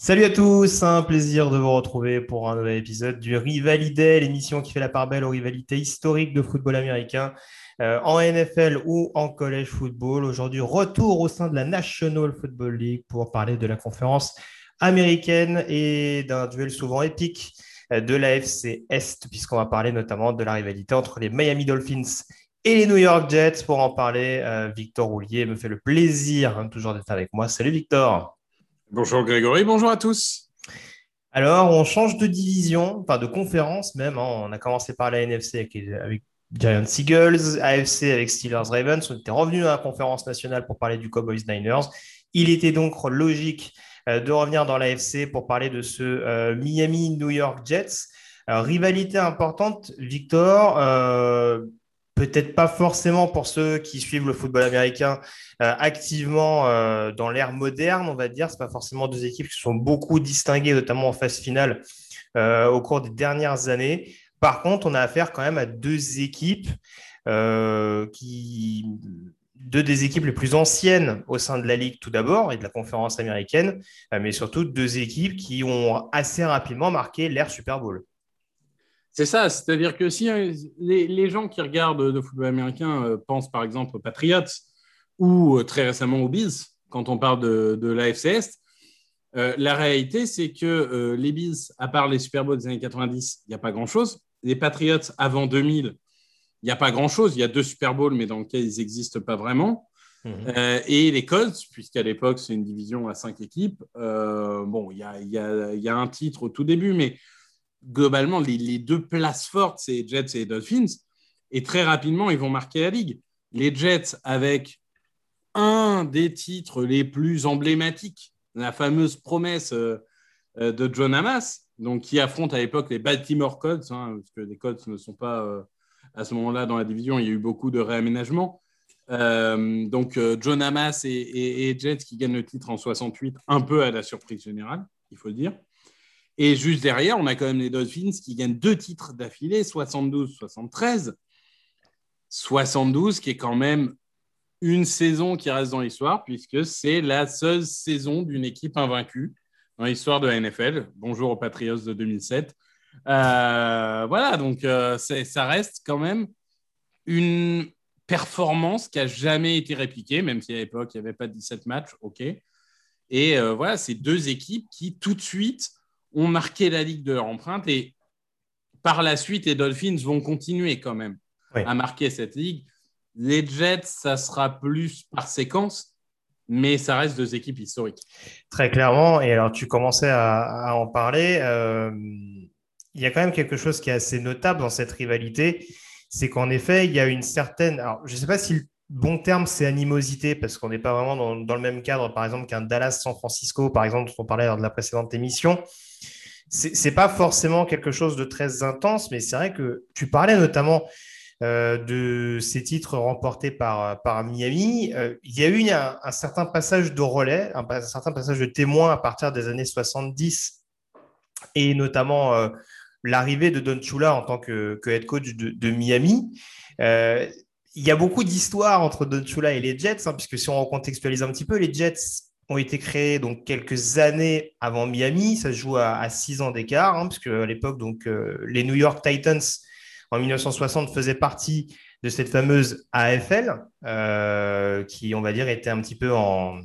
Salut à tous, un plaisir de vous retrouver pour un nouvel épisode du Rivalité, l'émission qui fait la part belle aux rivalités historiques de football américain euh, en NFL ou en college football. Aujourd'hui, retour au sein de la National Football League pour parler de la conférence américaine et d'un duel souvent épique euh, de la FC Est, puisqu'on va parler notamment de la rivalité entre les Miami Dolphins et les New York Jets. Pour en parler, euh, Victor Roulier me fait le plaisir hein, toujours d'être avec moi. Salut Victor. Bonjour Grégory, bonjour à tous. Alors, on change de division, enfin de conférence même. Hein. On a commencé par la NFC avec, Giants Eagles, AFC avec Steelers Ravens. On était revenu à la conférence nationale pour parler du Cowboys Niners. Il était donc logique euh, de revenir dans l'AFC pour parler de ce euh, Miami New York Jets. rivalité importante, Victor. Euh, peut-être pas forcément pour ceux qui suivent le football américain euh, activement euh, dans l'ère moderne, on va dire. Ce pas forcément deux équipes qui sont beaucoup distinguées, notamment en phase finale euh, au cours des dernières années. Par contre, on a affaire quand même à deux équipes qui deux des équipes les plus anciennes au sein de la Ligue tout d'abord et de la conférence américaine, mais surtout deux équipes qui ont assez rapidement marqué l'ère Super Bowl. C'est ça, c'est-à-dire que si euh, les, gens qui regardent le football américain euh, pensent par exemple aux Patriots ou euh, très récemment aux Bills, quand on parle de, de l'AFC Est, la réalité c'est que les Bills, à part les Super Bowls des années 90, il n'y a pas grand-chose. Les Patriots avant 2000, il n'y a pas grand-chose. Il y a deux Super Bowls, mais dans lesquels ils n'existent pas vraiment. Mhm. et les Colts, puisqu'à l'époque c'est une division à cinq équipes, bon, il y a, y, y a, un titre au tout début, mais globalement, les, deux places fortes, c'est Jets et Dolphins. Et très rapidement, ils vont marquer la ligue. Les Jets avec un des titres les plus emblématiques, la fameuse promesse euh, euh, de John Hamas, donc qui affronte à l'époque les Baltimore Colts, hein, parce que les Colts ne sont pas euh, à ce moment-là dans la division, il y a eu beaucoup de réaménagements. donc John Hamas et, et, Jets qui gagnent le titre en 68, un peu à la surprise générale, il faut le dire. Et juste derrière, on a quand même les Dolphins qui gagnent deux titres d'affilée, 72-73. 72 qui est quand même une saison qui reste dans l'histoire, puisque c'est la seule saison d'une équipe invaincue dans l'histoire de la NFL. Bonjour aux Patriots de 2007. Euh, voilà, donc euh, ça reste quand même une performance qui n'a jamais été répliquée, même si à l'époque, il n'y avait pas 17 matchs, ok. Et euh, voilà, c'est deux équipes qui, tout de suite, ont marqué la ligue de leur empreinte et par la suite, les Dolphins vont continuer quand même à marquer cette ligue. Les Jets, ça sera plus par séquence, mais ça reste deux équipes historiques. Très clairement. Et alors, tu commençais à, en parler. Euh, il y a quand même quelque chose qui est assez notable dans cette rivalité. C'est qu'en effet, il y a une certaine. Alors, je ne sais pas si le bon terme, c'est animosité, parce qu'on n'est pas vraiment dans, le même cadre, par exemple, qu'un Dallas-San Francisco, par exemple, dont on parlait lors de la précédente émission c'est pas forcément quelque chose de très intense, mais c'est vrai que tu parlais notamment euh, de ces titres remportés par, par Miami. Euh, il y a eu un, certain passage de relais, un, certain passage de témoin à partir des années 70 et notamment euh, l'arrivée de Don Chula en tant que, head coach de, Miami. Il y a beaucoup d'histoires entre Don Chula et les Jets, hein, puisque si on recontextualise un petit peu, les Jets ont été créés donc quelques années avant Miami. Ça se joue à, six ans d'écart, hein, puisque à l'époque, donc euh, les New York Titans en 1960 faisaient partie de cette fameuse AFL, euh, qui, on va dire, était un petit peu en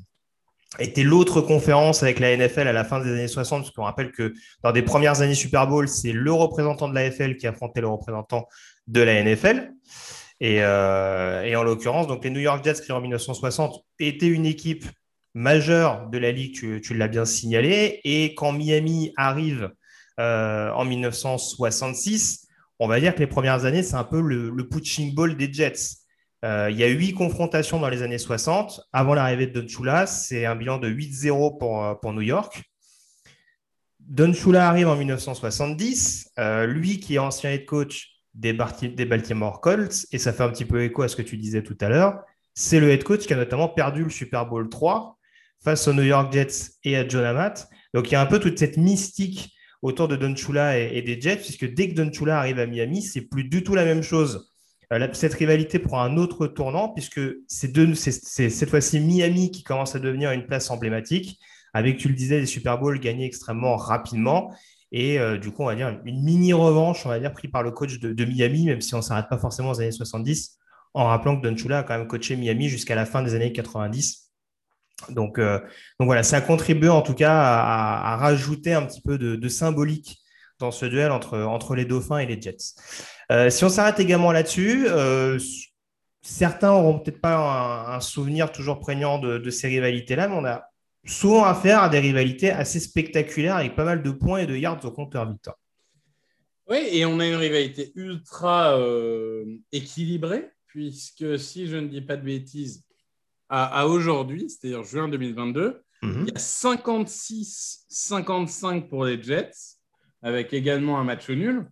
était l'autre conférence avec la NFL à la fin des années 60, parce qu'on rappelle que dans des premières années Super Bowl, c'est le représentant de l'AFL qui affrontait le représentant de la NFL. Et, euh, et en l'occurrence, donc les New York Jets, créés en 1960, étaient une équipe majeur de la Ligue, tu, l'as bien signalé. Et quand Miami arrive euh, en 1966, on va dire que les premières années, c'est un peu le, le ball des Jets. Euh, il y a huit confrontations dans les années 60. Avant l'arrivée de Don Chula, c'est un bilan de 8-0 pour, pour New York. Don Chula arrive en 1970. lui qui est ancien head coach des, des Baltimore Colts, et ça fait un petit peu écho à ce que tu disais tout à l'heure, c'est le head coach qui a notamment perdu le Super Bowl 3 face aux New York Jets et à John Amat. Donc il y a un peu toute cette mystique autour de Don Chula et, des Jets, puisque dès que Don Chula arrive à Miami, c'est plus du tout la même chose. Euh, cette rivalité prend un autre tournant, puisque c'est cette fois-ci Miami qui commence à devenir une place emblématique, avec, tu le disais, les Super Bowls gagnés extrêmement rapidement. Et du coup, on va dire une mini revanche, on va dire, pris par le coach de, Miami, même si on ne s'arrête pas forcément aux années 70, en rappelant que Don Chula a quand même coaché Miami jusqu'à la fin des années 90. Donc, donc voilà, ça a contribué en tout cas à, rajouter un petit peu de, symbolique dans ce duel entre, entre les Dauphins et les Jets. si on s'arrête également là-dessus, certains n'auront peut-être pas un, souvenir toujours prégnant de, ces rivalités-là, mais on a souvent affaire à des rivalités assez spectaculaires avec pas mal de points et de yards au compteur victoire. Oui, et on a une rivalité ultra euh, équilibrée, puisque si je ne dis pas de bêtises, à, aujourd'hui, c'est-à-dire juin 2022, mhm. il y a 56-55 pour les Jets, avec également un match nul.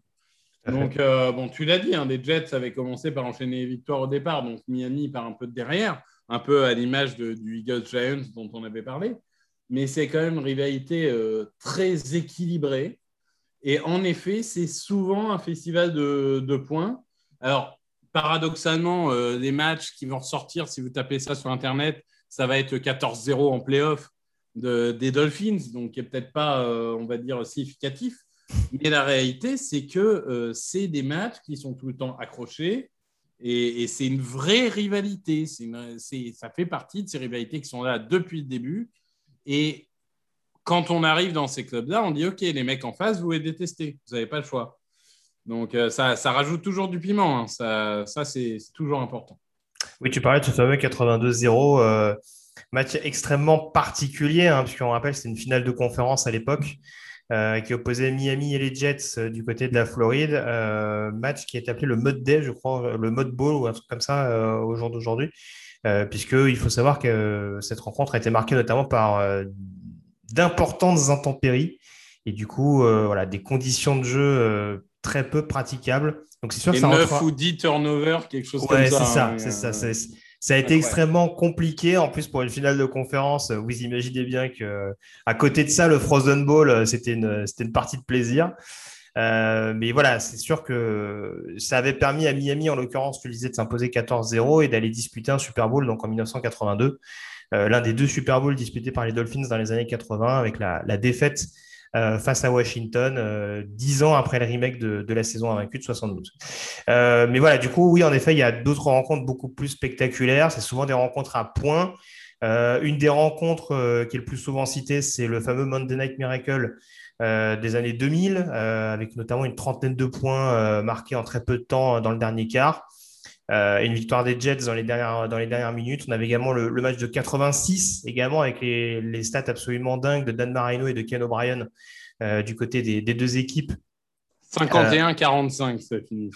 Donc, euh, bon, tu l'as dit, hein, les Jets avaient commencé par enchaîner les victoires au départ, donc Miami part un peu de derrière, un peu à l'image du Eagles Giants dont on avait parlé. Mais c'est quand même une rivalité euh, très équilibrée. Et en effet, c'est souvent un festival de, points. Alors, paradoxalement, euh, les matchs qui vont ressortir, si vous tapez ça sur Internet, ça va être 14-0 en playoff des Dolphins, donc qui n'est peut-être pas, on va dire, significatif. Mais la réalité, c'est que euh, c'est des matchs qui sont tout le temps accrochés et, c'est une vraie rivalité. ça fait partie de ces rivalités qui sont là depuis le début. Et quand on arrive dans ces clubs-là, on dit OK, les mecs en face, vous les détestez. Vous n'avez pas le choix. Donc, euh, ça, rajoute toujours du piment. Hein. Ça, c'est toujours important. Oui, tu parlais de ce fameux 82-0, euh, match extrêmement particulier, hein, puisqu'on rappelle, c'est une finale de conférence à l'époque. Euh, qui opposait Miami et les Jets euh, du côté de la Floride. Euh, match qui est appelé le Mode Day, je crois, le Mode Ball ou un truc comme ça au jour d'aujourd'hui. Puisqu'il faut savoir que cette rencontre a été marquée notamment par d'importantes intempéries et du coup, voilà, des conditions de jeu très peu praticables. Donc c'est sûr que ça 9 ou 10 turnovers, quelque chose comme ça. Hein, c'est ça, c'est ça. Ça a été extrêmement compliqué. En plus, pour une finale de conférence, vous imaginez bien que à côté de ça, le Frozen Bowl, c'était une, c'était une partie de plaisir. Euh, mais voilà, c'est sûr que ça avait permis à Miami, en l'occurrence, tu le disais, de s'imposer 14-0 et d'aller disputer un Super Bowl donc en 1982. Euh, l'un des deux Super Bowls disputés par les Dolphins dans les années 80 avec la, la défaite euh, face à Washington, euh, dix ans après le remake de, la saison invaincue de 72. Euh, mais voilà, du coup, oui, en effet, il y a d'autres rencontres beaucoup plus spectaculaires. C'est souvent des rencontres à points. une des rencontres qui est le plus souvent citée, c'est le fameux Monday Night Miracle des années 2000, avec notamment une trentaine de points marqués en très peu de temps dans le dernier quart. Euh, une victoire des Jets dans les dernières, dans les dernières minutes. On avait également le, match de 86, également avec les, stats absolument dingues de Dan Marino et de Ken O'Brien euh, du côté des, deux équipes. 51-45, ça finit.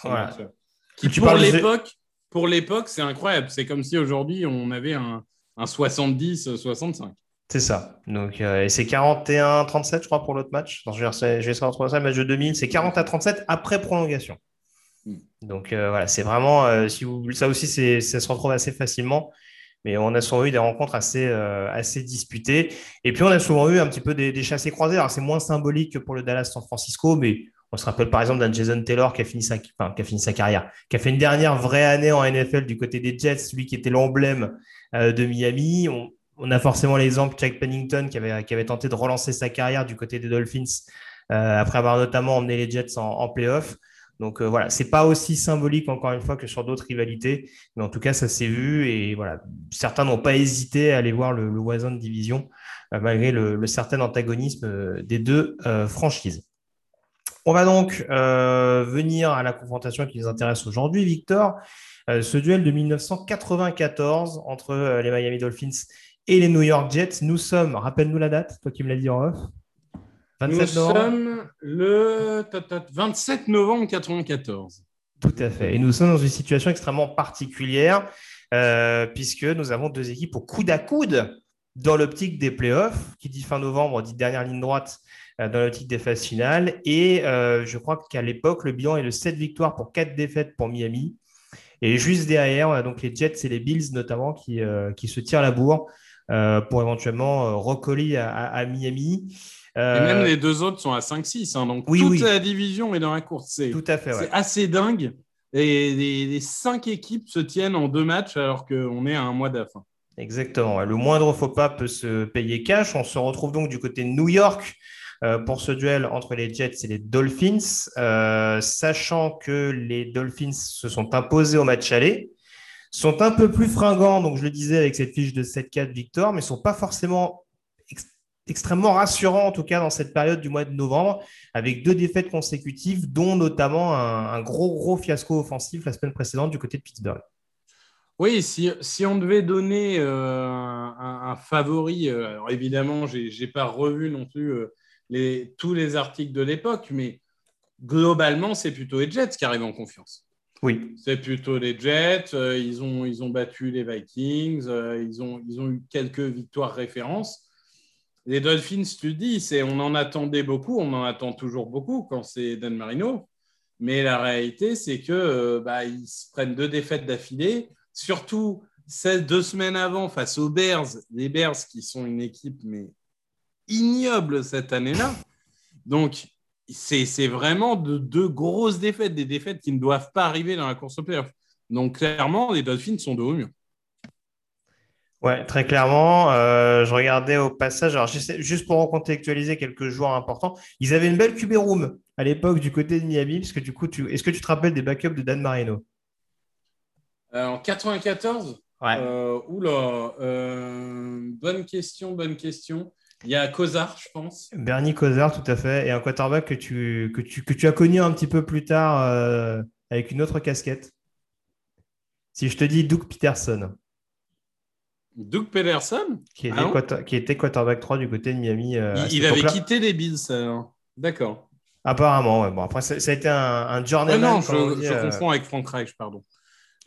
pour l'époque, pour l'époque, c'est incroyable. C'est comme si aujourd'hui on avait un, 70-65. C'est ça. Donc, euh, et c'est 41-37, je crois, pour l'autre match. je vais, je vais ça, le match de 2000. C'est 40 37 après prolongation. Mm. Donc euh, voilà, c'est vraiment, euh, si vous, ça aussi, ça se retrouve assez facilement. Mais on a souvent eu des rencontres assez, euh, assez disputées. Et puis, on a souvent eu un petit peu des, des chassés croisés. Alors, c'est moins symbolique que pour le Dallas San Francisco, mais on se rappelle par exemple d'un Jason Taylor qui a, fini sa, qui a fini sa carrière, qui a fait une dernière vraie année en NFL du côté des Jets, celui qui était l'emblème de Miami. On, a forcément l'exemple de Jack Pennington qui avait, qui avait tenté de relancer sa carrière du côté des Dolphins après avoir notamment emmené les Jets en, en playoff. Donc euh, voilà, c'est pas aussi symbolique encore une fois que sur d'autres rivalités, mais en tout cas ça s'est vu et voilà, certains n'ont pas hésité à aller voir le, voisin de division euh, malgré le, certain antagonisme euh, des deux franchises. On va donc venir à la confrontation qui nous intéresse aujourd'hui, Victor. ce duel de 1994 entre les Miami Dolphins et les New York Jets. Nous sommes, rappelle-nous la date, toi qui me l'as dit en off. 27 Nous sommes le 27 novembre 1994. Tout à fait. Et nous sommes dans une situation extrêmement particulière euh, puisque nous avons deux équipes au coude à coude dans l'optique des playoffs, qui dit fin novembre, dit dernière ligne droite euh, dans l'optique des phases finales. Et euh, je crois qu'à l'époque, le bilan est de 7 victoires pour 4 défaites pour Miami. Et juste derrière, on a donc les Jets et les Bills notamment qui, qui se tirent la bourre pour éventuellement recoller à Miami. Et même euh, les deux autres sont à 5-6. Hein, donc toute la division est dans la course. C'est, Tout à fait. C'est assez dingue. Et les, cinq équipes se tiennent en deux matchs alors qu'on est à un mois de la fin. Exactement. Le moindre faux pas peut se payer cash. On se retrouve donc du côté de New York euh, pour ce duel entre les Jets et les Dolphins, euh, sachant que les Dolphins se sont imposés au match aller, sont un peu plus fringants, donc je le disais avec cette fiche de 7-4 victoire, mais ne sont pas forcément extrêmement rassurants, en tout cas dans cette période du mois de novembre, avec deux défaites consécutives, dont notamment un, gros, gros fiasco offensif la semaine précédente du côté de Pittsburgh. Oui, si, si on devait donner euh, un, favori, alors évidemment, je n'ai pas revu non plus les, tous les articles de l'époque, mais globalement, c'est plutôt les Jets qui arrivent en confiance. Oui. C'est plutôt les Jets. Euh, ils, ont, ils ont battu les Vikings. Euh, ils, ont, ils ont eu quelques victoires références. Les Dolphins, tu dis, c'est, on en attendait beaucoup. On en attend toujours beaucoup quand c'est Dan Marino. Mais la réalité, c'est que euh, bah, ils se prennent deux défaites d'affilée. Surtout, deux semaines avant, face aux Bears. Les Bears qui sont une équipe mais ignoble cette année-là. Donc, c'est vraiment de deux grosses défaites, des défaites qui ne doivent pas arriver dans la course au playoff. Donc, clairement, les Dolphins sont de haut mieux. Ouais, très clairement. Euh, je regardais au passage, alors juste pour recontextualiser quelques joueurs importants, ils avaient une belle QB room à l'époque du côté de Miami, parce que du coup, tu... est-ce que tu te rappelles des backups de Dan Marino? Euh, En 94 Ouais. Euh, oula, bonne question, bonne question. Il y a Cozart, je pense. Bernie Cozart, tout à fait. Et un quarterback que tu, que tu, que tu as connu un petit peu plus tard avec une autre casquette. Si je te dis Doug Peterson. Doug qui était, ah qui était quarterback 3 du côté de Miami. Euh, il, avait quitté les Bills. D'accord. Apparemment, bon, après, ça, a été un, un journeyman. non, je, euh, confonds avec Frank Reich, pardon.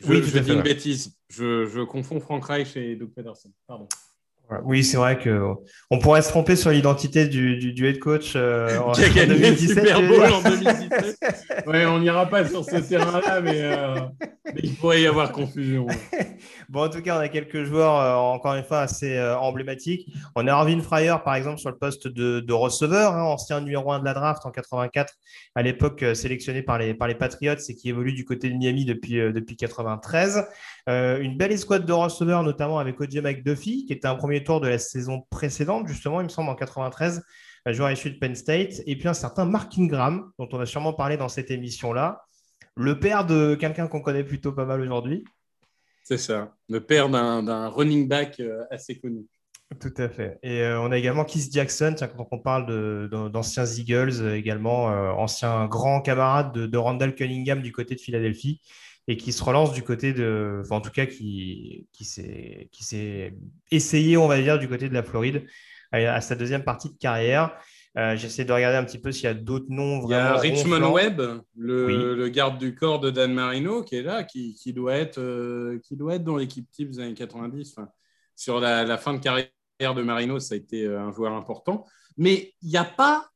Je, oui, je dis une bêtise. Je, je confonds Frank Reich et Doug Peterson. Pardon. Oui, c'est vrai que on pourrait se tromper sur l'identité du, du, head coach euh, en, qui a gagné 2017, Super Bowl en 2017. ouais, on n'ira pas sur ce terrain-là, mais, euh, mais, il pourrait y avoir confusion. bon, en tout cas, on a quelques joueurs, euh, encore une fois, assez emblématiques. On a Arvin Fryer, par exemple, sur le poste de, de receveur, hein, ancien numéro 1 de la draft en 84, à l'époque sélectionné par les, par les Patriots et qui évolue du côté de Miami depuis, depuis 93. une belle escouade de receveurs, notamment avec O.J. McDuffie, qui était un premier tour de la saison précédente, justement, il me semble, en 93, joueur issu de Penn State, et puis un certain Mark Ingram, dont on a sûrement parlé dans cette émission-là, le père de quelqu'un qu'on connaît plutôt pas mal aujourd'hui. C'est ça, le père d'un running back euh, assez connu. Tout à fait. Et euh, on a également Keith Jackson, tiens, quand on parle d'anciens Eagles, euh, également ancien grand camarade de, de, Randall Cunningham du côté de Philadelphie, et qui se relance du côté de, enfin, en tout cas qui, qui s'est essayé, on va dire, du côté de la Floride à, sa deuxième partie de carrière. Euh, j'essaie de regarder un petit peu s'il y a d'autres noms. Il y a Richmond Webb, le, garde du corps de Dan Marino, qui est là, qui, qui doit, être, euh, qui doit être dans l'équipe type des années 90. sur la, la, fin de carrière de Marino, ça a été euh, un joueur important. Mais il n'y a pas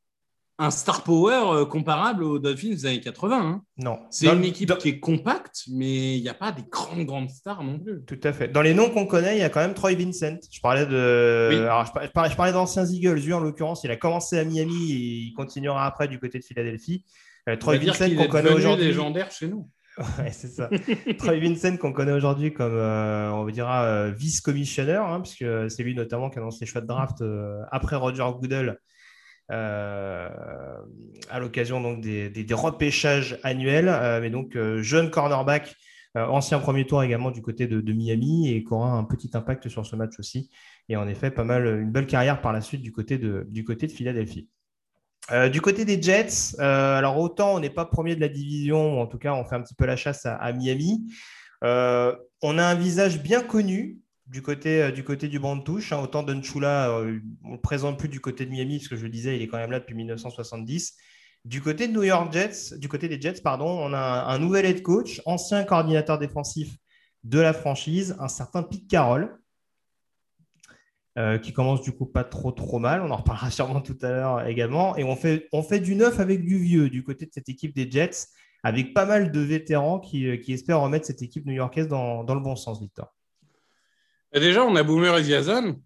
un star power euh, comparable aux Dolphins des années 80. Hein. Non. C'est une équipe qui est compacte, mais il n'y a pas des grandes, grandes stars non plus. Tout à fait. Dans les noms qu'on connaît, il y a quand même Troy Vincent. Je parlais de. je parlais, je parlais d'anciens Eagles. Lui, en l'occurrence, il a commencé à Miami et il continuera après du côté de Philadelphie. Euh, Troy Vincent qu'on connaît aujourd'hui. légendaire chez nous. ouais, c'est ça. Troy Vincent qu'on connaît aujourd'hui comme, euh, on dira, vice-commissionnaire, hein, puisque c'est lui notamment qui annonce les choix de draft après Roger Goodell euh, à l'occasion donc des, repêchages annuels, euh, mais donc euh, jeune cornerback, ancien premier tour également du côté de, Miami et qui aura un petit impact sur ce match aussi. Et en effet, pas mal, une belle carrière par la suite du côté de, du côté de Philadelphie. du côté des Jets, alors autant on n'est pas premier de la division, en tout cas on fait un petit peu la chasse à Miami. on a un visage bien connu du côté, euh, du côté du banc de touche. Hein, autant Dunchula, euh, on ne le présente plus du côté de Miami, parce que je le disais, il est quand même là depuis 1970. Du côté de New York Jets, du côté des Jets, pardon, on a un, nouvel head coach, ancien coordinateur défensif de la franchise, un certain Pete Carroll, euh, qui commence du coup pas trop trop mal. On en reparlera sûrement tout à l'heure également. Et on fait, on fait du neuf avec du vieux du côté de cette équipe des Jets, avec pas mal de vétérans qui, espèrent remettre cette équipe new-yorkaise dans, dans le bon sens, Victor. Déjà, on a Boomer Esiason, mhm.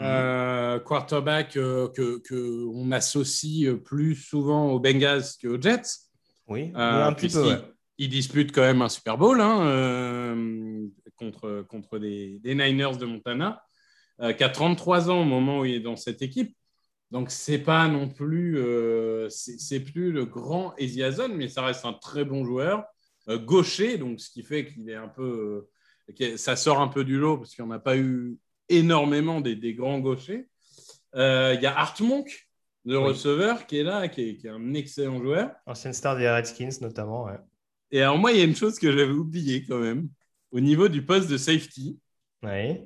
euh, quarterback euh, que qu'on associe plus souvent aux Bengals qu'aux Jets. Oui, euh, un petit peu. Il, dispute quand même un Super Bowl, hein, contre, contre des, Niners de Montana, qui a 33 ans au moment où il est dans cette équipe. Donc, c'est pas non plus, c'est plus le grand Eziazon, mais ça reste un très bon joueur, gaucher, donc ce qui fait qu'il est un peu, ça sort un peu du lot parce qu'on n'a pas eu énormément des, des grands gauchers. Il y a Art Monk, le receveur qui est là, qui est, un excellent joueur. Ancienne star des Redskins notamment. Et alors moi, il y a une chose que j'avais oubliée quand même, au niveau du poste de safety. Oui.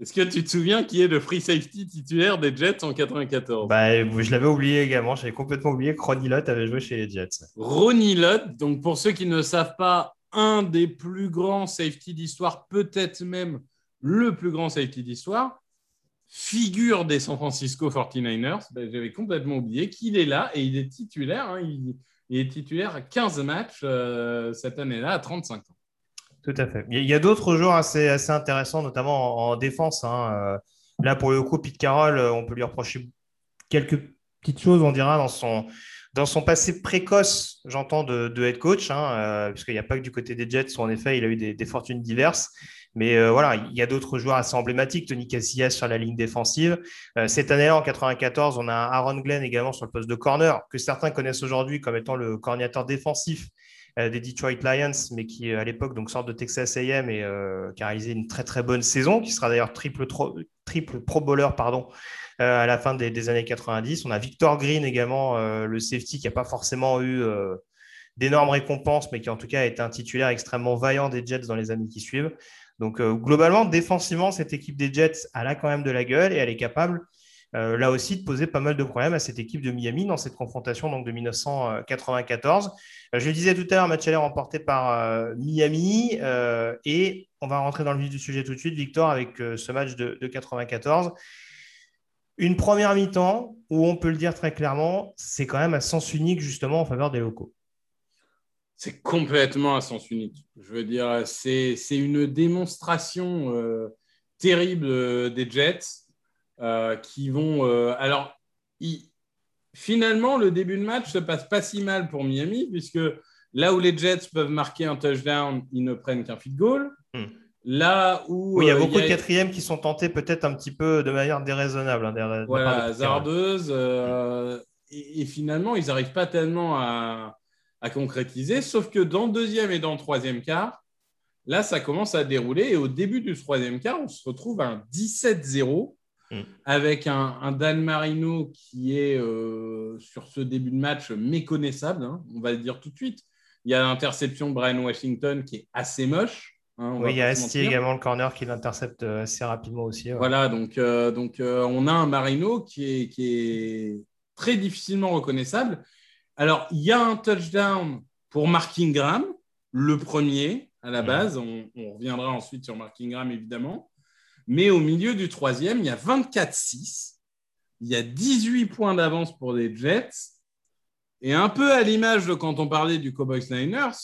Est-ce que tu te souviens qui est le free safety titulaire des Jets en 94 bah, Je l'avais oublié également, j'avais complètement oublié que Ronnie Lott avait joué chez les Jets. Ronnie Lott, donc pour ceux qui ne savent pas, un des plus grands safety d'histoire, peut-être même le plus grand safety d'histoire figure des San Francisco 49ers. Ben, j'avais complètement oublié qu'il est là et il est titulaire. Hein. il, est titulaire à 15 matchs euh, cette année-là à 35 ans. Tout à fait. Il y a d'autres joueurs assez, assez intéressants, notamment en, défense. Hein. Euh, là, pour le coup, Pete Carroll, euh, on peut lui reprocher quelques petites choses, on dira, dans son, dans son passé précoce, j'entends, de, head coach, hein, puisqu'il n'y a pas que du côté des Jets où, en effet, il a eu des fortunes diverses. Mais euh, voilà, il y a d'autres joueurs assez emblématiques. Tony Casillas sur la ligne défensive. Euh, cette année-là, en 94, on a Aaron Glenn également sur le poste de corner, que certains connaissent aujourd'hui comme étant le coordinateur défensif euh, des Detroit Lions, mais qui à l'époque donc sort de Texas A&M et qui a réalisé une très très bonne saison, qui sera d'ailleurs triple, triple Pro Bowler pardon, à la fin des, années 90. On a Victor Green également, le safety qui n'a pas forcément eu d'énormes récompenses, mais qui en tout cas a été un titulaire extrêmement vaillant des Jets dans les années qui suivent. Donc, euh, globalement, défensivement, cette équipe des Jets, elle a quand même de la gueule et elle est capable, euh, là aussi, de poser pas mal de problèmes à cette équipe de Miami dans cette confrontation donc, de 1994. Euh, je le disais tout à l'heure, match aller remporté par Miami. et on va rentrer dans le vif du sujet tout de suite, Victor, avec ce match de, de 94. Une première mi-temps où on peut le dire très clairement, c'est quand même à sens unique justement en faveur des locaux c'est complètement à sens unique. Je veux dire, c'est une démonstration euh, terrible euh, des Jets euh, qui vont. alors, finalement, le début de match se passe pas si mal pour Miami, puisque là où les Jets peuvent marquer un touchdown, ils ne prennent qu'un field goal. Hmm. Là où. il y a beaucoup de quatrièmes qui sont tentés peut-être un petit peu de manière déraisonnable. Hein, voilà, hasardeuse. Et, et, finalement, ils n'arrivent pas tellement à à concrétiser. Sauf que dans le deuxième et dans le troisième quart, là, ça commence à dérouler. Et au début du troisième quart, on se retrouve à un 17-0 mm. avec un, Dan Marino qui est euh, sur ce début de match méconnaissable, hein, on va le dire tout de suite. Il y a l'interception de Brian Washington qui est assez moche. Hein, oui, il y a Asti également, le corner, qui l'intercepte euh, assez rapidement aussi. Voilà, donc, euh, donc on a un Marino qui est, qui est très difficilement reconnaissable. Alors, il y a un touchdown pour Mark Ingram, le premier à la base. On, reviendra ensuite sur Mark Ingram, évidemment. Mais au milieu du troisième, il y a 24-6. Il y a 18 points d'avance pour les Jets. Et un peu à l'image de quand on parlait du Cowboys Niners,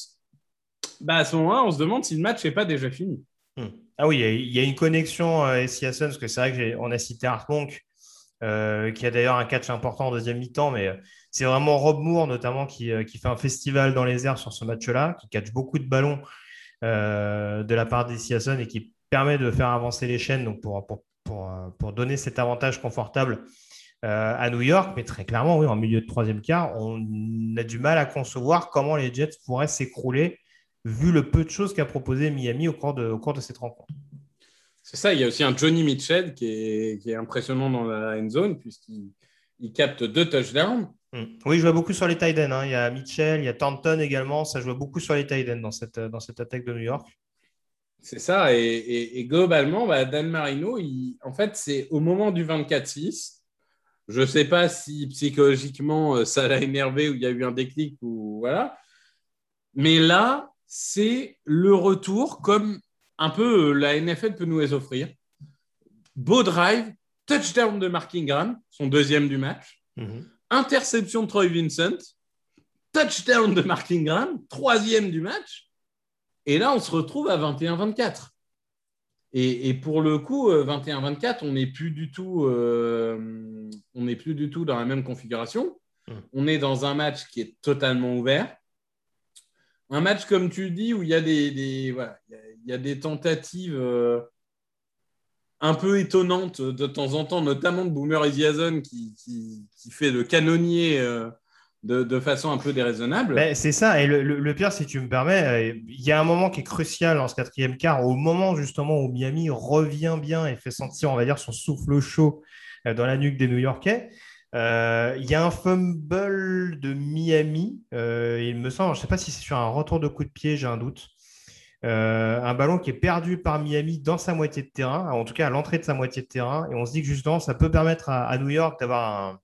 bah à ce moment-là, on se demande si le match n'est pas déjà fini. Hmm. Ah oui, il y, a une connexion euh, parce que c'est vrai qu'on a cité Art Monk, euh, qui a d'ailleurs un catch important en deuxième mi-temps, mais euh, c'est vraiment Rob Moore notamment euh, qui, fait un festival dans les airs sur ce match-là, qui catch beaucoup de ballons de la part des Siason et qui permet de faire avancer les chaînes donc pour, donner cet avantage confortable à New York. Mais très clairement, oui, en milieu de troisième quart, on a du mal à concevoir comment les Jets pourraient s'écrouler vu le peu de choses qu'a proposé Miami au cours de, au cours de cette rencontre. C'est ça, il y a aussi un Johnny Mitchell qui est, impressionnant dans la end zone puisqu'il capte deux touchdowns. Hmm. Oui, je vois beaucoup sur les tight ends. Hein. Il y a Mitchell, il y a Thornton également. Ça joue beaucoup sur les tight ends dans cette, dans cette attaque de New York. C'est ça. Et, globalement, bah, Dan Marino, en fait, c'est au moment du 24-6. Je ne sais pas si psychologiquement euh, ça l'a énervé ou il y a eu un déclic ou voilà. Mais là, c'est le retour comme un peu euh, la NFL peut nous les offrir. Beau drive, touchdown de Mark Ingram, son deuxième du match. Mhm. Interception de Troy Vincent, touchdown de Mark Ingram, troisième du match. Et là, on se retrouve à 21-24. Et, pour le coup, 21-24, euh, on n'est plus du tout, euh, on n'est plus du tout dans la même configuration. Mhm. On est dans un match qui est totalement ouvert. Un match, comme tu dis, où il y a des, y a des tentatives euh, un peu étonnantes de temps en temps, notamment de Boomer Esiason qui, qui, qui, fait le canonnier euh, de, façon un peu déraisonnable. Ben, c'est ça, et le, le, pire, si tu me permets, il y a un moment qui est crucial dans ce quatrième quart, au moment justement où Miami revient bien et fait sentir, on va dire, son souffle chaud dans la nuque des New-Yorkais. Euh, il y a un fumble de Miami, euh, il me semble, je ne sais pas si c'est sur un retour de coup de pied, j'ai un doute. Euh, un ballon qui est perdu par Miami dans sa moitié de terrain, en tout cas à l'entrée de sa moitié de terrain. Et on se dit que justement, ça peut permettre à, New York d'avoir un,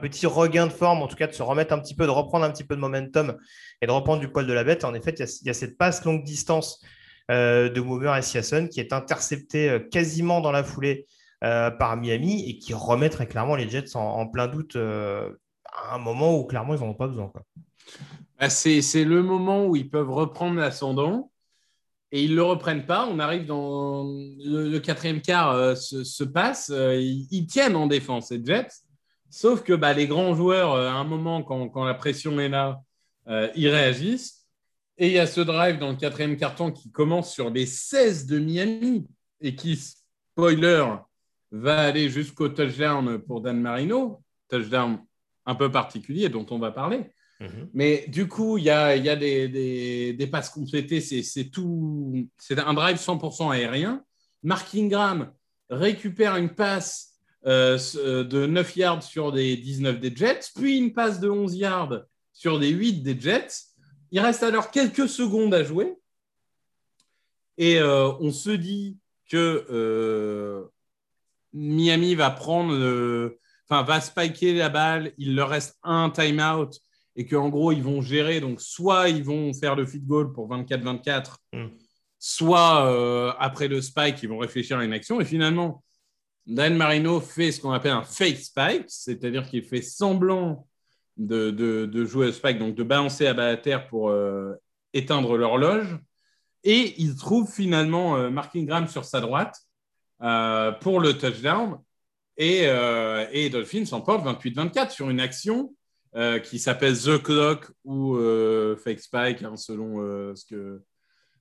petit regain de forme, en tout cas de se remettre un petit peu, de reprendre un petit peu de momentum et de reprendre du poil de la bête. En effet, il y a, cette passe longue distance de Mover et Siason qui est interceptée quasiment dans la foulée euh, par Miami et qui remet très clairement les Jets en, plein doute euh, à un moment où clairement ils n'en ont pas besoin. Bah, c'est le moment où ils peuvent reprendre l'ascendant et ils ne le reprennent pas. On arrive dans le, quatrième quart euh, se, passe, ils, tiennent en défense les Jets, sauf que bah, les grands joueurs, à un moment quand, quand la pression est là, ils réagissent. Et il y a ce drive dans le quatrième carton qui commence sur les 16 de Miami et qui, spoiler, va aller jusqu'au touchdown pour Dan Marino, touchdown un peu particulier dont on va parler. Mhm. Mais du coup, il y a, y a des, des, passes complétées, c'est tout, c'est un drive 100% aérien. Mark Ingram récupère une passe euh, de 9 yards sur des 19 des Jets, puis une passe de 11 yards sur des 8 des Jets. Il reste alors quelques secondes à jouer. Et euh, on se dit que euh, Miami va prendre, enfin, va spiker la balle, il leur reste un timeout et qu'en gros, ils vont gérer. Donc, soit ils vont faire le feed goal pour 24-24, hmm. soit euh, après le spike, ils vont réfléchir à une action. Et finalement, Dan Marino fait ce qu'on appelle un fake spike, c'est-à-dire qu'il fait semblant de, jouer au spike, donc de balancer à bas à terre pour euh, éteindre l'horloge. Et il trouve finalement euh, Mark Ingram sur sa droite. Euh, pour le touchdown. Et, euh, et Dolphins s'emporte 28-24 sur une action qui s'appelle The Clock ou Fake Spike, hein, selon ce, que,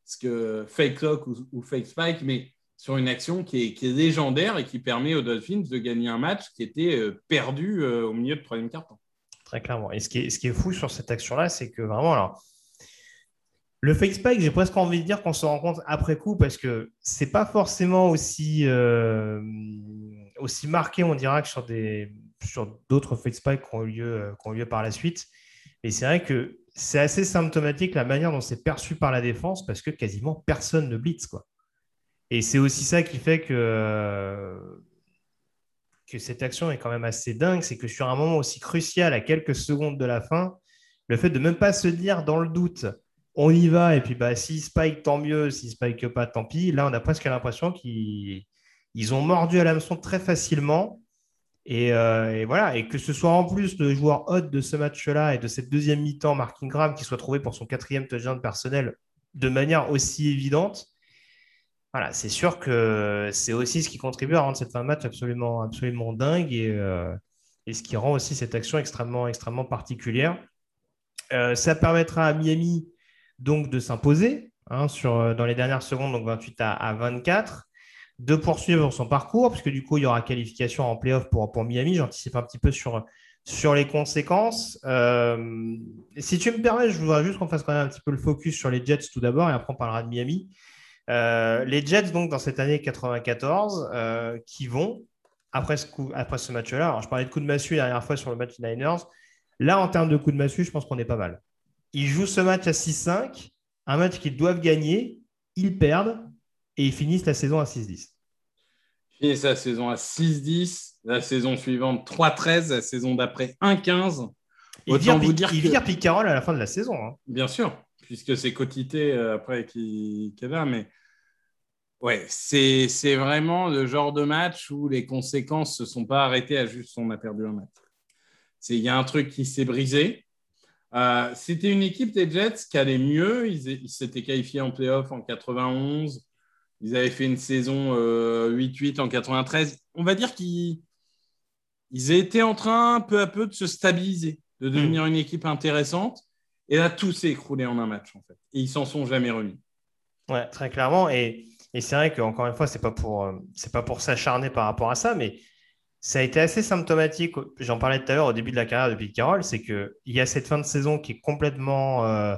ce que Fake Clock ou, Fake Spike, mais sur une action qui est, légendaire et qui permet aux Dolphins de gagner un match qui était perdu au milieu de troisième quart-temps. Très clairement. Et ce qui est, fou sur cette action-là, c'est que vraiment, alors, le fake spike, j'ai presque envie de dire qu'on se rend compte après coup parce que c'est pas forcément aussi, euh, marqué, on dira, que sur, d'autres fake spikes qui ont, lieu, euh, qui ont eu lieu par la suite. Et c'est vrai que c'est assez symptomatique la manière dont c'est perçu par la défense parce que quasiment personne ne blitz. Quoi. Et c'est aussi ça qui fait que, que cette action est quand même assez dingue. C'est que sur un moment aussi crucial, à quelques secondes de la fin, le fait de même pas se dire dans le doute on y va, et puis bah, s'ils spike, tant mieux, s'ils spike pas, tant pis. Là, on a presque l'impression qu'ils ont mordu à l'hameçon très facilement. Euh, et, voilà, et que ce soit en plus le joueur hot de ce match-là et de cette deuxième mi-temps, Mark Ingram, qui soit trouvé pour son quatrième touchdown personnel de manière aussi évidente, voilà, c'est sûr que c'est aussi ce qui contribue à rendre cette fin de match absolument, absolument dingue et, euh, ce qui rend aussi cette action extrêmement, extrêmement particulière. Euh, ça permettra à Miami donc de s'imposer hein, euh, dans les dernières secondes, donc 28 à, 24, de poursuivre son parcours, puisque du coup, il y aura qualification en playoff pour, pour Miami. J'anticipe un petit peu sur, sur les conséquences. Si tu me permets, je voudrais juste qu'on fasse quand même un petit peu le focus sur les Jets tout d'abord, et après on parlera de Miami. Euh, les Jets, donc, dans cette année 94, qui vont, après ce, après ce match-là, je parlais de coup de massue la dernière fois sur le match Niners. Là, en termes de coup de massue, je pense qu'on est pas mal. Ils jouent ce match à 6-5, un match qu'ils doivent gagner, ils perdent et ils finissent la saison à 6-10. Ils finissent la saison à 6-10, la saison suivante 3-13, la saison d'après 1-15. Ils virent, vous dire Pete Carroll à la fin de la saison. Hein. Bien sûr, puisque c'est Cotité euh, après qui, qui est là, mais ouais, c'est vraiment le genre de match où les conséquences ne se sont pas arrêtées à juste on a perdu un match. Il y a un truc qui s'est brisé. Euh, c'était une équipe des Jets qui allait mieux. Ils s'étaient qualifiés en playoff en 91. Ils avaient fait une saison 8-8 euh, en 93. On va dire qu'ils étaient en train peu à peu de se stabiliser, de devenir hmm. une équipe intéressante. Et là, tout s'est écroulé en un match, en fait. Et ils s'en sont jamais remis. Ouais, très clairement. Et, c'est vrai qu'encore une fois, ce n'est pas pour, pas pour s'acharner par rapport à ça, mais ça a été assez symptomatique. J'en parlais tout à l'heure au début de la carrière de Pete Carroll, c'est qu'il y a cette fin de saison qui est complètement. Euh,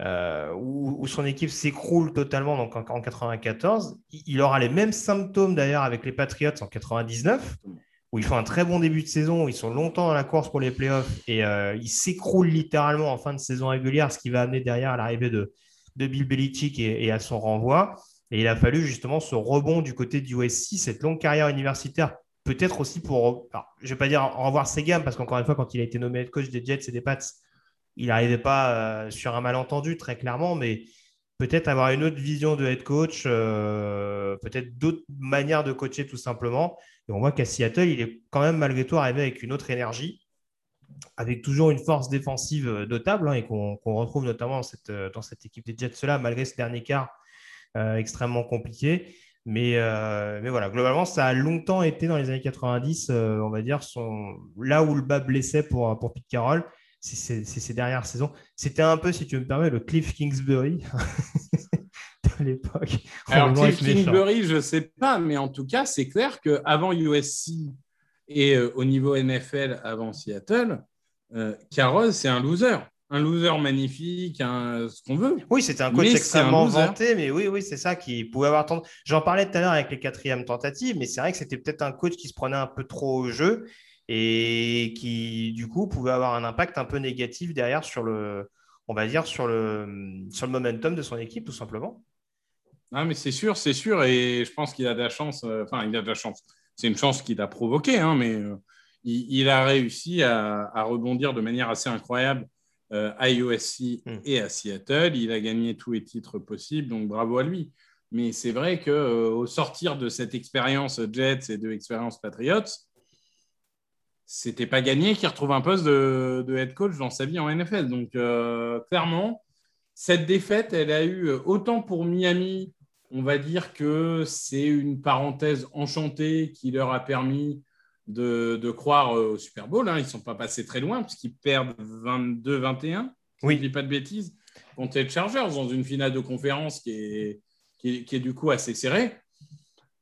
euh, où, son équipe s'écroule totalement donc en, 1994. 94. Il aura les mêmes symptômes d'ailleurs avec les Patriots en 99, où ils font un très bon début de saison, où ils sont longtemps dans la course pour les playoffs et euh, ils s'écroulent littéralement en fin de saison régulière, ce qui va amener derrière l'arrivée de, de, Bill Belichick et, à son renvoi. Et il a fallu justement ce rebond du côté du USC, cette longue carrière universitaire peut-être aussi pour, je ne vais pas dire revoir ses gammes, parce qu'encore une fois, quand il a été nommé head coach des Jets et des Pats, il n'arrivait pas euh, sur un malentendu, très clairement, mais peut-être avoir une autre vision de head coach, euh, peut-être d'autres manières de coacher tout simplement. Et on voit qu'à Seattle, il est quand même malgré tout arrivé avec une autre énergie, avec toujours une force défensive euh, notable, hein, et qu'on retrouve notamment dans cette, dans cette équipe des Jets-là, malgré ce dernier quart extrêmement compliqué. Mais, euh, mais voilà, globalement, ça a longtemps été dans les années 90, euh, on va dire, son... là où le bas blessait pour, pour Pete Carroll, c'est ces dernières saisons. C'était un peu, si tu me permets, le Cliff Kingsbury de l'époque. Alors, Kingsbury, je ne sais pas, mais en tout cas, c'est clair qu'avant USC et euh, au niveau NFL avant Seattle, Carroll, c'est un loser un loser magnifique, ce qu'on veut. Oui, c'était un coach extrêmement vanté, mais oui, oui, c'est ça qui pouvait avoir tendance. J'en parlais tout à l'heure avec les quatrièmes tentatives, mais c'est vrai que c'était peut-être un coach qui se prenait un peu trop au jeu et qui, du coup, pouvait avoir un impact un peu négatif derrière sur le, on va dire, sur le, sur le momentum de son équipe, tout simplement. Ah, mais c'est sûr, c'est sûr, et je pense qu'il a de la chance. Euh, enfin, il a de la chance. C'est une chance qu'il a provoquée, hein, mais euh, il, a réussi à, à rebondir de manière assez incroyable euh, à USC hmm. et à Seattle. Il a gagné tous les titres possibles, donc bravo à lui. Mais c'est vrai qu'au euh, sortir de cette expérience Jets et de l'expérience Patriots, c'était pas gagné qu'il retrouve un poste de, head coach dans sa vie en NFL. Donc euh, clairement, cette défaite, elle a eu autant pour Miami, on va dire que c'est une parenthèse enchantée qui leur a permis de, croire euh, au Super Bowl. Hein. Ils ne sont pas passés très loin puisqu'ils perdent 22-21, oui. je ne dis pas de bêtises, contre les Chargers dans une finale de conférence qui est, qui est, du coup assez serrée.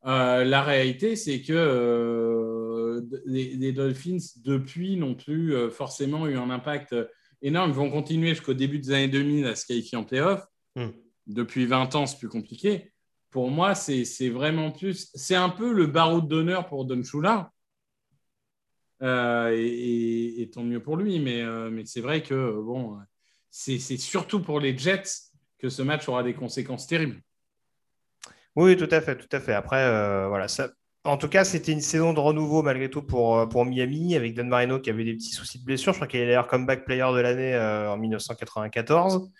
Euh, la réalité, c'est que euh, les, Dolphins, depuis, n'ont plus forcément eu un impact énorme. Ils vont continuer jusqu'au début des années 2000 à se qualifier en playoff. Hmm. Depuis 20 ans, c'est plus compliqué. Pour moi, c'est vraiment plus. C'est un peu le barreau d'honneur pour Don Shula. Euh, et, tant mieux pour lui. Mais, euh, c'est vrai que bon, c'est surtout pour les Jets que ce match aura des conséquences terribles. Oui, tout à fait, tout à fait. Après, euh, voilà, en tout cas, c'était une saison de renouveau malgré tout pour, pour Miami, avec Dan Marino qui avait des petits soucis de blessure. Je crois qu'il est d'ailleurs comeback player de l'année en 1994.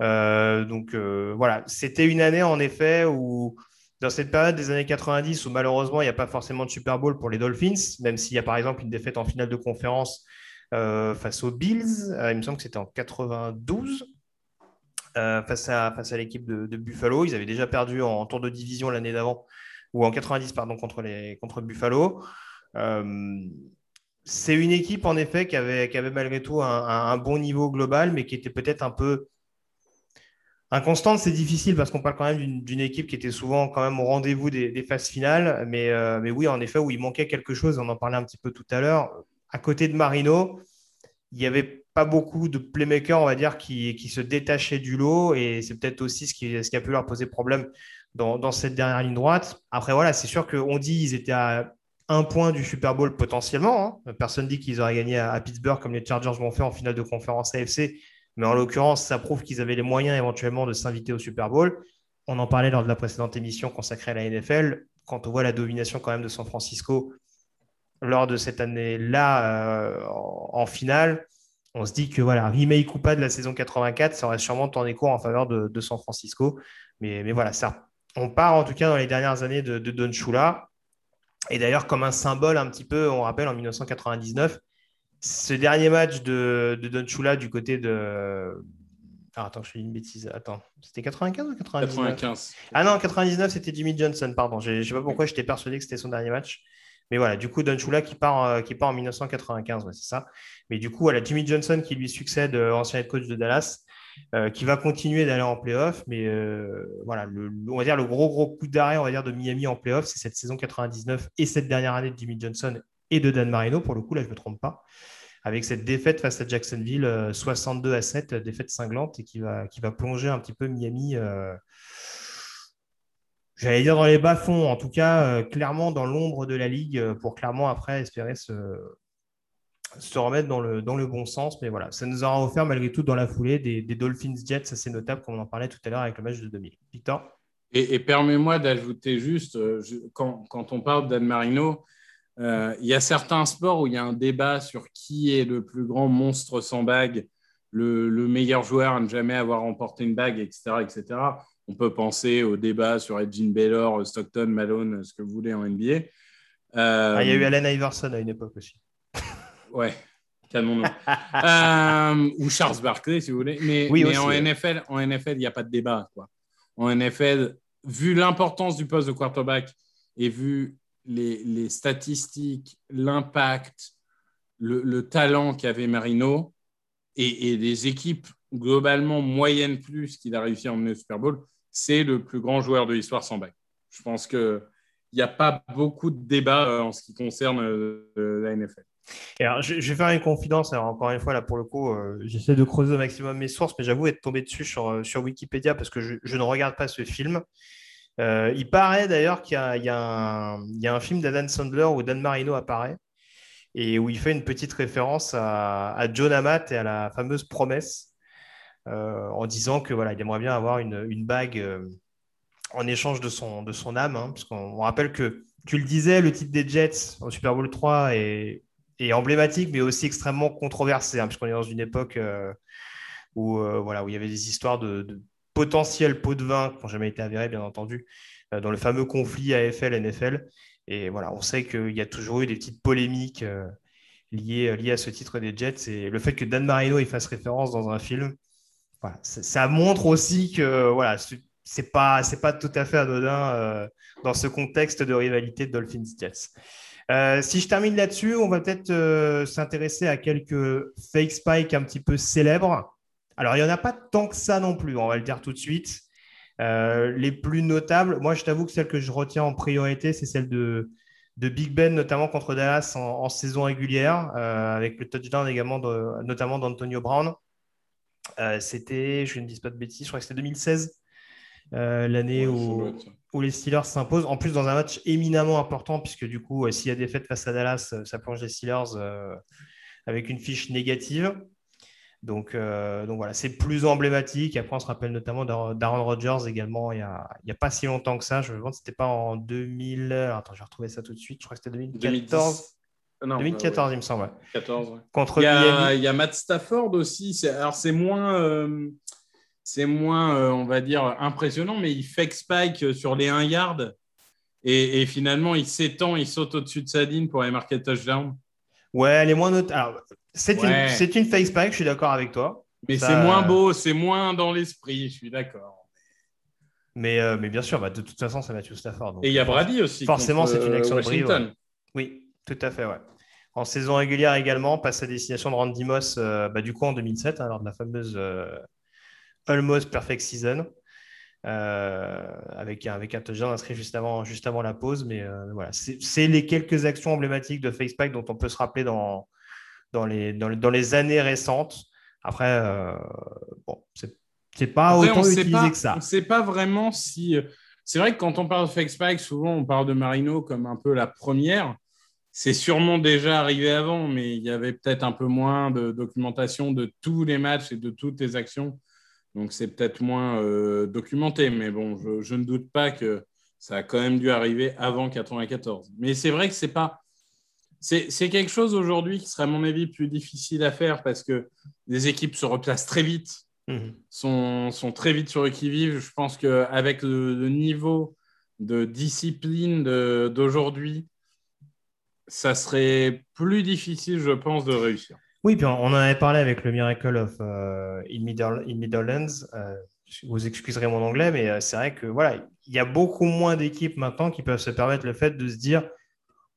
Donc voilà, c'était une année en effet où dans cette période des années 90 où malheureusement il n'y a pas forcément de Super Bowl pour les Dolphins, même s'il y a par exemple une défaite en finale de conférence euh, face aux Bills, euh, il me semble que c'était en 92, euh, face à, face à l'équipe de, Buffalo. Ils avaient déjà perdu en, tour de division l'année d'avant, ou en 90, pardon, contre, les, contre Buffalo. c'est une équipe en effet qui avait, qui avait malgré tout un bon niveau global, mais qui était peut-être un peu Inconstante, c'est difficile parce qu'on parle quand même d'une équipe qui était souvent quand même au rendez-vous des, phases finales. Mais, euh, mais, oui, en effet, où il manquait quelque chose, on en parlait un petit peu tout à l'heure. À côté de Marino, il n'y avait pas beaucoup de playmakers, on va dire, qui, se détachaient du lot. Et c'est peut-être aussi ce qui, a pu leur poser problème dans, cette dernière ligne droite. Après, voilà, c'est sûr qu'on dit qu'ils étaient à un point du Super Bowl potentiellement. Hein. Personne dit qu'ils auraient gagné à, Pittsburgh comme les Chargers l'ont fait en finale de conférence AFC. Mais en l'occurrence, ça prouve qu'ils avaient les moyens éventuellement de s'inviter au Super Bowl. On en parlait lors de la précédente émission consacrée à la NFL. Quand on voit la domination quand même de San Francisco lors de cette année-là euh, en, finale, on se dit que voilà, remake ou pas de la saison 84, ça aurait sûrement tourné court en faveur de, San Francisco. Mais, voilà, ça, on part en tout cas dans les dernières années de, de Don Shula. Et d'ailleurs, comme un symbole un petit peu, on rappelle en 1999, ce dernier match de, de Don Chula du côté de. Ah, attends, je fais une bêtise. Attends, c'était 95 ou 99 95. Ah non, 99, c'était Jimmy Johnson, pardon. Je ne sais pas pourquoi j'étais persuadé que c'était son dernier match. Mais voilà, du coup, Don Chula qui part, euh, qui part en 1995, c'est ça. Mais du coup, voilà, Jimmy Johnson qui lui succède, euh, ancien head coach de Dallas. qui va continuer d'aller en playoff. Mais voilà, on va dire le gros, gros coup d'arrêt on va dire, de Miami en playoff, c'est cette saison 99 et cette dernière année de Jimmy Johnson et de Dan Marino. Pour le coup, là, je ne me trompe pas avec cette défaite face à Jacksonville, 62 à 7, défaite cinglante, et qui va, qui va plonger un petit peu Miami j'allais dire dans les bas-fonds, en tout cas, euh, clairement dans l'ombre de la ligue, euh, pour clairement après espérer se, se remettre dans le, dans le bon sens. Mais voilà, ça nous aura offert malgré tout dans la foulée des, Dolphins Jets assez notable, comme on en parlait tout à l'heure avec le match de 2000. Victor? Et, permets-moi d'ajouter juste, euh, quand, quand, on parle d'Anne Marino, il y a certains sports où il y a un débat sur qui est le plus grand monstre sans bague, le, le meilleur joueur à ne jamais avoir remporté une bague, etc. etc. On peut penser au débat sur Edgin Baylor, Stockton, Malone, ce que vous voulez en NBA. Ah, il y a eu euh, Allen Iverson à une époque aussi. ouais, canon euh, ou Charles Barkley, si vous voulez. Mais, oui, en, NFL, en NFL, il n'y a pas de débat. Quoi. En NFL, vu l'importance du poste de quarterback et vu les, statistiques, l'impact, le, talent qu'avait Marino et, et les équipes globalement moyennes plus qu'il a réussi à emmener au Super Bowl, c'est le plus grand joueur de l'histoire sans bac. Je pense qu'il n'y a pas beaucoup de débats euh, en ce qui concerne euh, la NFL. alors, je, vais faire une confidence. Alors, encore une fois, là, pour le coup, euh, j'essaie de creuser au maximum mes sources, mais j'avoue être tombé dessus sur, sur Wikipédia parce que je, ne regarde pas ce film. Il paraît d'ailleurs qu'il y, a un film d'Adam Sandler où Dan Marino apparaît et où il fait une petite référence à, John Amat et à la fameuse promesse. Euh, en disant que voilà, il aimerait bien avoir une, bague euh, en échange de son, de son âme. Hein, puisqu'on rappelle que tu le disais, le titre des Jets au Super Bowl 3 est, emblématique, mais aussi extrêmement controversé, hein, puisqu'on est dans une époque euh, où, voilà, où il y avait des histoires de potentiels pots de vin qui n'ont jamais été avérés, bien entendu, dans le fameux conflit AFL-NFL. Et voilà, on sait qu'il y a toujours eu des petites polémiques liées, liées à ce titre des Jets. Et le fait que Dan Marino y fasse référence dans un film, ça montre aussi que voilà, c'est pas pas tout à fait anodin euh, dans ce contexte de rivalité de Dolphins Jets. Euh, si je termine là-dessus, on va peut-être euh, s'intéresser à quelques fake spikes un petit peu célèbres. Alors, il n'y en a pas tant que ça non plus, on va le dire tout de suite. les plus notables, moi, je t'avoue que celle que je retiens en priorité, c'est celle de, de Big Ben, notamment contre Dallas en, saison régulière, avec le touchdown également, de, notamment d'Antonio Brown. Euh, c'était, je ne dis pas de bêtises, je crois que c'était 2016, euh, l'année où, où, les Steelers s'imposent. En plus, dans un match éminemment important, puisque du coup, euh, s'il y a des fêtes face à Dallas, ça plonge les Steelers avec une fiche négative. Donc, donc voilà, c'est plus emblématique. Après, on se rappelle notamment d'Aaron Rodgers également il n'y a, a, pas si longtemps que ça. Je me demande si c'était pas en 2000. attends, je vais retrouver ça tout de suite. Je crois que c'était 2014. 2014, il me semble. 14, Contre il y, a, il y a Matt Stafford aussi. Alors, c'est moins, euh, c'est moins euh, on va dire, impressionnant, mais il fake spike sur les 1 yard. Et, finalement, il s'étend, il saute au-dessus de sa ligne pour aller marquer touchdown. Ouais, elle est moins notable. C'est une, une fake spike, je suis d'accord avec toi. Mais c'est moins beau, c'est moins dans l'esprit, je suis d'accord. Mais, euh, mais bien sûr, bah, de toute façon, c'est Matthew Stafford. et il y a Brady aussi. Forcément, c'est une action de Oui, tout à fait, ouais. En saison régulière également, passe à destination de Randy Moss, euh, bah, du coup en 2007, hein, lors de la fameuse euh, Almost Perfect Season, euh, avec, avec un touchdown inscrit juste avant, juste avant la pause. Mais voilà, c'est les quelques actions emblématiques de Facepack dont on peut se rappeler dans, dans, les, dans, les années récentes. Après, bon, c'est pas autant utilisé que ça. On ne sait pas vraiment si. C'est vrai que quand on parle de Fake Spike, souvent on parle de Marino comme un peu la première c'est sûrement déjà arrivé avant, mais il y avait peut-être un peu moins de documentation de tous les matchs et de toutes les actions. Donc c'est peut-être moins euh, documenté, mais bon, je, ne doute pas que ça a quand même dû arriver avant 94. Mais c'est vrai que c'est pas. C'est quelque chose aujourd'hui qui serait, à mon avis, plus difficile à faire parce que les équipes se replacent très vite, mmh. sont, sont, très vite sur le qui-vive. Je pense qu'avec le, le niveau de discipline d'aujourd'hui, ça serait plus difficile, je pense, de réussir. Oui, puis on en avait parlé avec le Miracle of euh, in, Middlelands. Euh, vous excuserez mon anglais, mais euh, c'est vrai que voilà, il y a beaucoup moins d'équipes maintenant qui peuvent se permettre le fait de se dire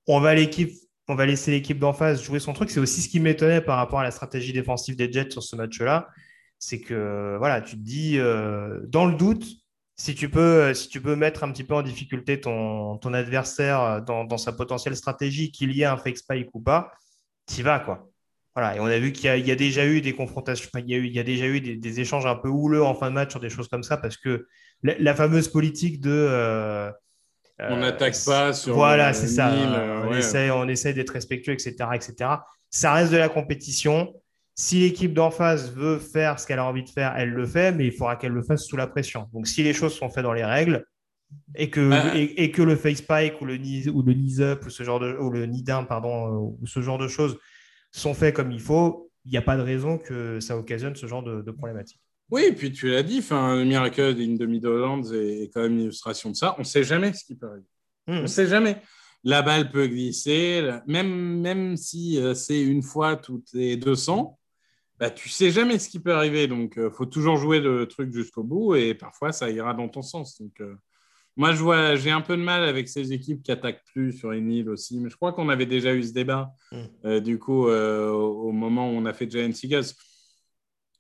on va l'équipe, on va laisser l'équipe d'en face jouer son truc. C'est aussi ce qui m'étonnait par rapport à la stratégie défensive des Jets sur ce match-là. C'est que voilà, tu te dis, dans le doute, si tu peux, si tu peux mettre un petit peu en difficulté ton, adversaire dans, sa potentielle stratégie, qu'il y ait un fake spike ou pas, tu vas quoi. Voilà, et on a vu qu'il y, a déjà eu des confrontations, il, y a déjà eu des, échanges un peu houleux en fin de match sur des choses comme ça, parce que la, fameuse politique de. Euh, on n'attaque pas sur. Voilà, c'est ça. on, essaie, on essaie d'être respectueux, etc., etc. Ça reste de la compétition. Si l'équipe d'en face veut faire ce qu'elle a envie de faire, elle le fait, mais il faudra qu'elle le fasse sous la pression. Donc, si les choses sont faites dans les règles et que, bah, et, que le face spike ou le knee, ou le knees up ou ce genre de ou le knee down, pardon, euh, ou ce genre de choses sont faits comme il faut, il n'y a pas de raison que ça occasionne ce genre de, de problématique. Oui, et puis tu l'as dit, le Miracle in the Midlands est quand même une illustration de ça. On ne sait jamais ce qui peut arriver. Hmm. On ne sait jamais la balle peut glisser, même, même si euh, c'est une fois toutes les 200, bah, tu sais jamais ce qui peut arriver. Donc, il euh, faut toujours jouer le truc jusqu'au bout et parfois, ça ira dans ton sens. Donc, euh, moi, je vois, j'ai un peu de mal avec ces équipes qui attaquent plus sur une île aussi, mais je crois qu'on avait déjà eu ce débat, mm. du coup, au moment où on a fait Giant Eagles.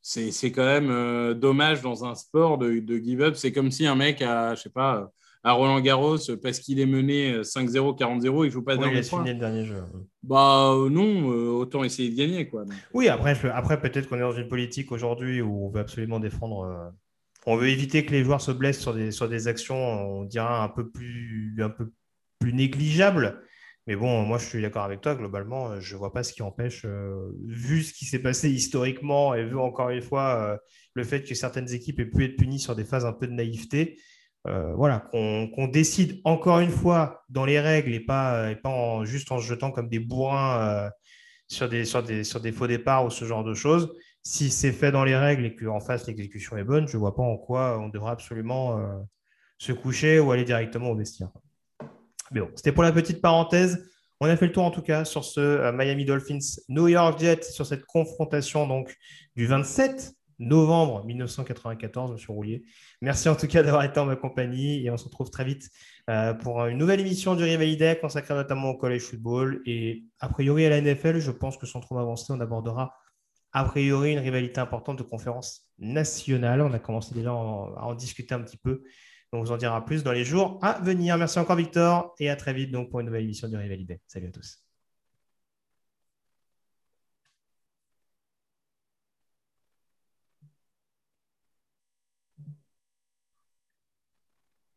C'est quand même dommage dans un sport de, de give up. C'est comme si un mec a, je sais pas, à Roland Garros parce qu'il est mené 5-0, 40-0, il joue pas oui, il a fini le dernier jeu. Bah euh, non, euh, autant essayer de gagner quoi. Oui, après, après peut-être qu'on est dans une politique aujourd'hui où on veut absolument défendre. Euh, on veut éviter que les joueurs se blessent sur des, sur des actions, on dira un peu plus, un peu plus négligeables. Mais bon, moi, je suis d'accord avec toi. Globalement, je ne vois pas ce qui empêche, vu ce qui s'est passé historiquement et vu encore une fois le fait que certaines équipes aient pu être punies sur des phases un peu de naïveté, euh, voilà, qu'on décide encore une fois dans les règles et pas, et pas juste en se jetant comme des bourrins euh, sur, des, sur, des, sur des faux départs ou ce genre de choses. Si c'est fait dans les règles et qu'en face l'exécution est bonne, je ne vois pas en quoi on devrait absolument euh, se coucher ou aller directement au vestiaire. Mais c'était pour la petite parenthèse. On a fait le tour en tout cas sur ce Miami Dolphins New York Jets, sur cette confrontation donc du 27 novembre 1994, Monsieur Roulier. Merci en tout cas d'avoir été en ma compagnie et on se retrouve très vite euh, pour une nouvelle émission du Rivalité consacrée notamment au college football et a priori à la NFL. Je pense que sans trop m'avancer, on abordera a priori une rivalité importante de conférence nationale. On a commencé déjà à en discuter un petit peu. On vous en dira plus dans les jours à venir. Merci encore, Victor, et à très vite donc, pour une nouvelle émission du Rivalité. Salut à tous.